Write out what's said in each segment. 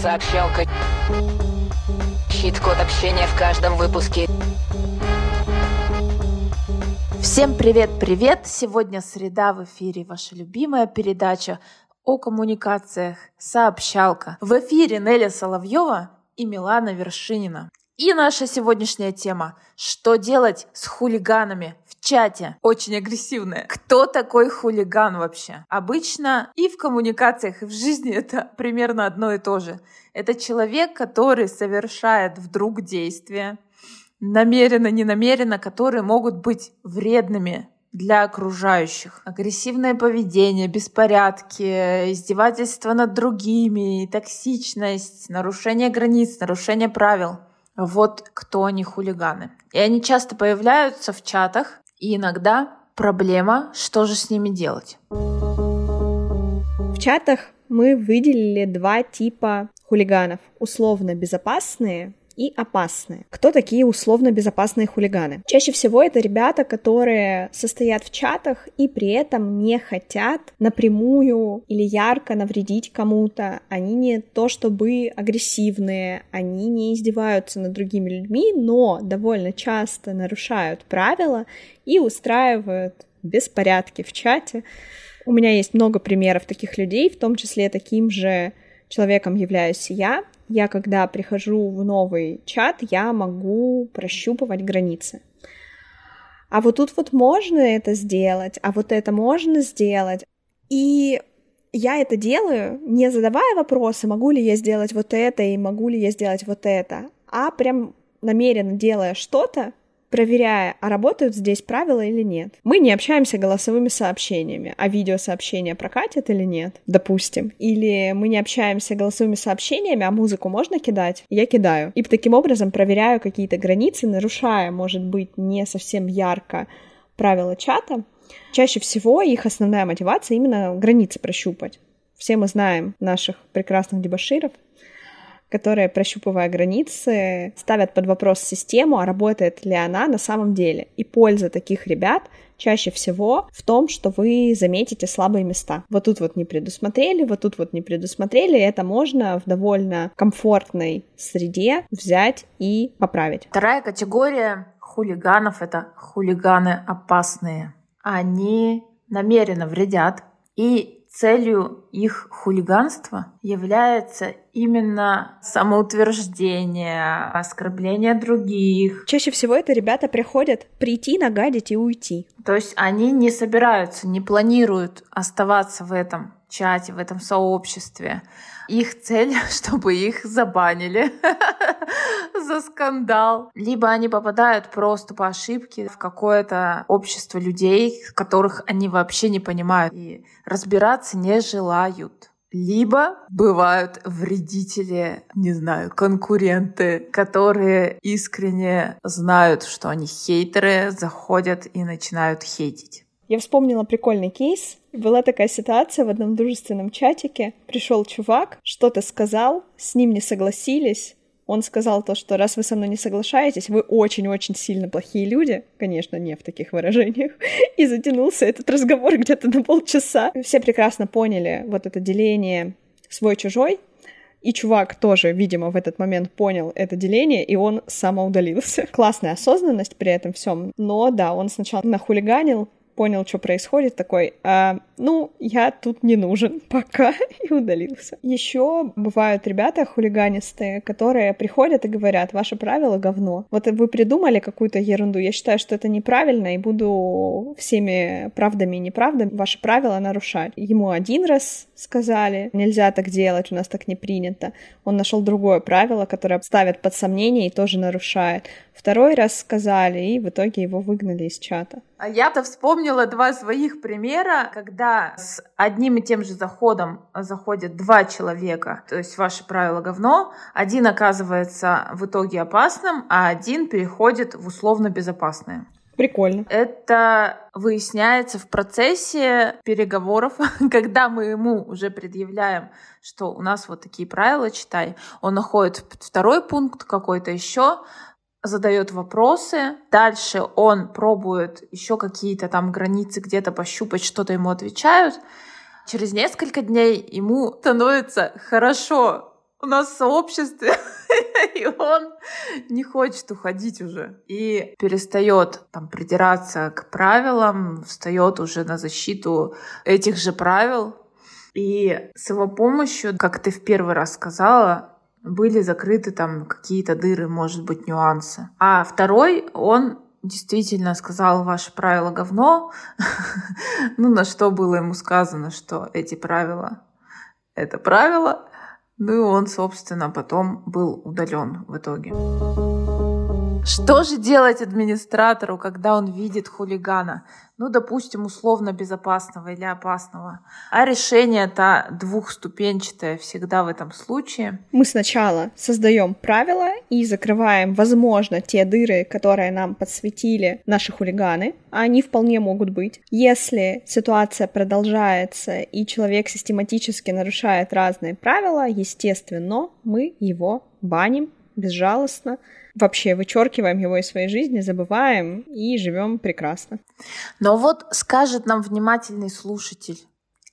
Сообщалка. Щит-код общения в каждом выпуске. Всем привет-привет! Сегодня среда в эфире, ваша любимая передача о коммуникациях «Сообщалка». В эфире Неля Соловьева и Милана Вершинина. И наша сегодняшняя тема – что делать с хулиганами в чате? Очень агрессивная. Кто такой хулиган вообще? Обычно и в коммуникациях, и в жизни это примерно одно и то же. Это человек, который совершает вдруг действия, намеренно, ненамеренно, которые могут быть вредными для окружающих. Агрессивное поведение, беспорядки, издевательство над другими, токсичность, нарушение границ, нарушение правил — вот кто они хулиганы. И они часто появляются в чатах, и иногда проблема, что же с ними делать. В чатах мы выделили два типа хулиганов. Условно безопасные и опасные. Кто такие условно безопасные хулиганы? Чаще всего это ребята, которые состоят в чатах и при этом не хотят напрямую или ярко навредить кому-то. Они не то чтобы агрессивные, они не издеваются над другими людьми, но довольно часто нарушают правила и устраивают беспорядки в чате. У меня есть много примеров таких людей, в том числе таким же человеком являюсь я я, когда прихожу в новый чат, я могу прощупывать границы. А вот тут вот можно это сделать, а вот это можно сделать. И я это делаю, не задавая вопросы, могу ли я сделать вот это и могу ли я сделать вот это, а прям намеренно делая что-то, проверяя, а работают здесь правила или нет. Мы не общаемся голосовыми сообщениями, а видеосообщения прокатят или нет, допустим. Или мы не общаемся голосовыми сообщениями, а музыку можно кидать? Я кидаю. И таким образом проверяю какие-то границы, нарушая, может быть, не совсем ярко правила чата. Чаще всего их основная мотивация именно границы прощупать. Все мы знаем наших прекрасных дебаширов, которые, прощупывая границы, ставят под вопрос систему, а работает ли она на самом деле. И польза таких ребят чаще всего в том, что вы заметите слабые места. Вот тут вот не предусмотрели, вот тут вот не предусмотрели, это можно в довольно комфортной среде взять и поправить. Вторая категория хулиганов — это хулиганы опасные. Они намеренно вредят и целью их хулиганства является именно самоутверждение, оскорбление других. Чаще всего это ребята приходят прийти, нагадить и уйти. То есть они не собираются, не планируют оставаться в этом чате, в этом сообществе. Их цель, чтобы их забанили за скандал. Либо они попадают просто по ошибке в какое-то общество людей, которых они вообще не понимают и разбираться не желают. Либо бывают вредители, не знаю, конкуренты, которые искренне знают, что они хейтеры, заходят и начинают хейтить. Я вспомнила прикольный кейс. Была такая ситуация в одном дружественном чатике. Пришел чувак, что-то сказал, с ним не согласились. Он сказал то, что раз вы со мной не соглашаетесь, вы очень-очень сильно плохие люди. Конечно, не в таких выражениях. И затянулся этот разговор где-то на полчаса. Все прекрасно поняли вот это деление свой-чужой, и чувак тоже, видимо, в этот момент понял это деление, и он самоудалился. Классная осознанность при этом всем. Но да, он сначала нахулиганил, понял, что происходит, такой, а, ну, я тут не нужен пока, и удалился. Еще бывают ребята хулиганистые, которые приходят и говорят, ваше правило говно. Вот вы придумали какую-то ерунду, я считаю, что это неправильно, и буду всеми правдами и неправдами ваши правила нарушать. Ему один раз сказали, нельзя так делать, у нас так не принято. Он нашел другое правило, которое ставит под сомнение и тоже нарушает. Второй раз сказали, и в итоге его выгнали из чата. А я-то вспомнила два своих примера, когда с одним и тем же заходом заходят два человека, то есть ваше правило говно, один оказывается в итоге опасным, а один переходит в условно безопасное. Прикольно. Это выясняется в процессе переговоров, когда мы ему уже предъявляем, что у нас вот такие правила, читай. Он находит второй пункт какой-то еще, задает вопросы, дальше он пробует еще какие-то там границы где-то пощупать, что-то ему отвечают. Через несколько дней ему становится хорошо у нас в сообществе, и он не хочет уходить уже. И перестает там придираться к правилам, встает уже на защиту этих же правил. И с его помощью, как ты в первый раз сказала, были закрыты там какие-то дыры, может быть, нюансы. А второй, он действительно сказал ваше правило говно, ну на что было ему сказано, что эти правила это правило, ну и он, собственно, потом был удален в итоге. Что же делать администратору, когда он видит хулигана? Ну, допустим, условно безопасного или опасного. А решение-то двухступенчатое всегда в этом случае. Мы сначала создаем правила и закрываем, возможно, те дыры, которые нам подсветили наши хулиганы. А они вполне могут быть. Если ситуация продолжается и человек систематически нарушает разные правила, естественно, мы его баним безжалостно, вообще вычеркиваем его из своей жизни, забываем и живем прекрасно. Но вот скажет нам внимательный слушатель,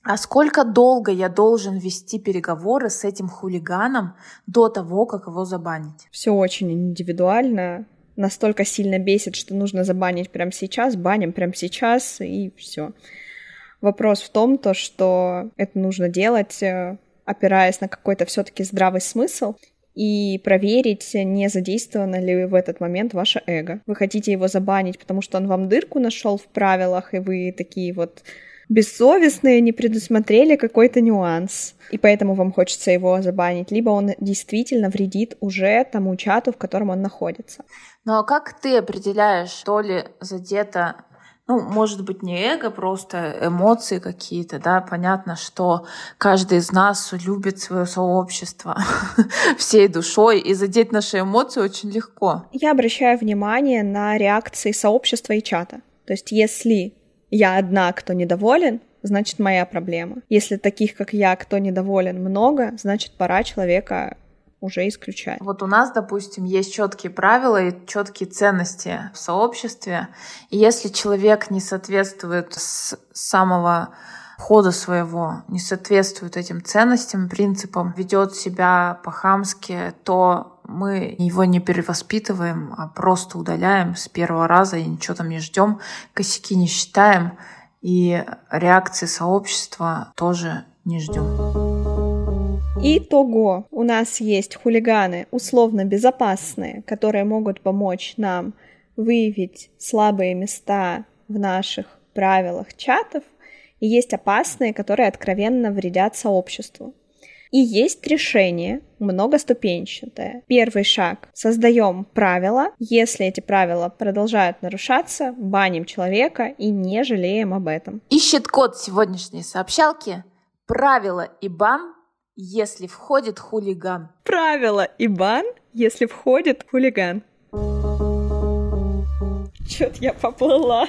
а сколько долго я должен вести переговоры с этим хулиганом до того, как его забанить? Все очень индивидуально. Настолько сильно бесит, что нужно забанить прямо сейчас, баним прямо сейчас, и все. Вопрос в том, то, что это нужно делать, э, опираясь на какой-то все-таки здравый смысл и проверить, не задействовано ли в этот момент ваше эго. Вы хотите его забанить, потому что он вам дырку нашел в правилах, и вы такие вот бессовестные, не предусмотрели какой-то нюанс, и поэтому вам хочется его забанить, либо он действительно вредит уже тому чату, в котором он находится. Ну а как ты определяешь, то ли задето ну, может быть, не эго, просто эмоции какие-то, да, понятно, что каждый из нас любит свое сообщество всей душой, и задеть наши эмоции очень легко. Я обращаю внимание на реакции сообщества и чата. То есть, если я одна, кто недоволен, значит, моя проблема. Если таких, как я, кто недоволен, много, значит, пора человека уже исключать. Вот у нас, допустим, есть четкие правила и четкие ценности в сообществе. И если человек не соответствует с самого хода своего, не соответствует этим ценностям, принципам, ведет себя по-хамски, то мы его не перевоспитываем, а просто удаляем с первого раза и ничего там не ждем, косяки не считаем, и реакции сообщества тоже не ждем. Итого, у нас есть хулиганы условно безопасные, которые могут помочь нам выявить слабые места в наших правилах чатов, и есть опасные, которые откровенно вредят сообществу. И есть решение многоступенчатое. Первый шаг. Создаем правила. Если эти правила продолжают нарушаться, баним человека и не жалеем об этом. Ищет код сегодняшней сообщалки. Правила и бан если входит хулиган. Правило и бан, если входит хулиган. Чё-то я поплыла.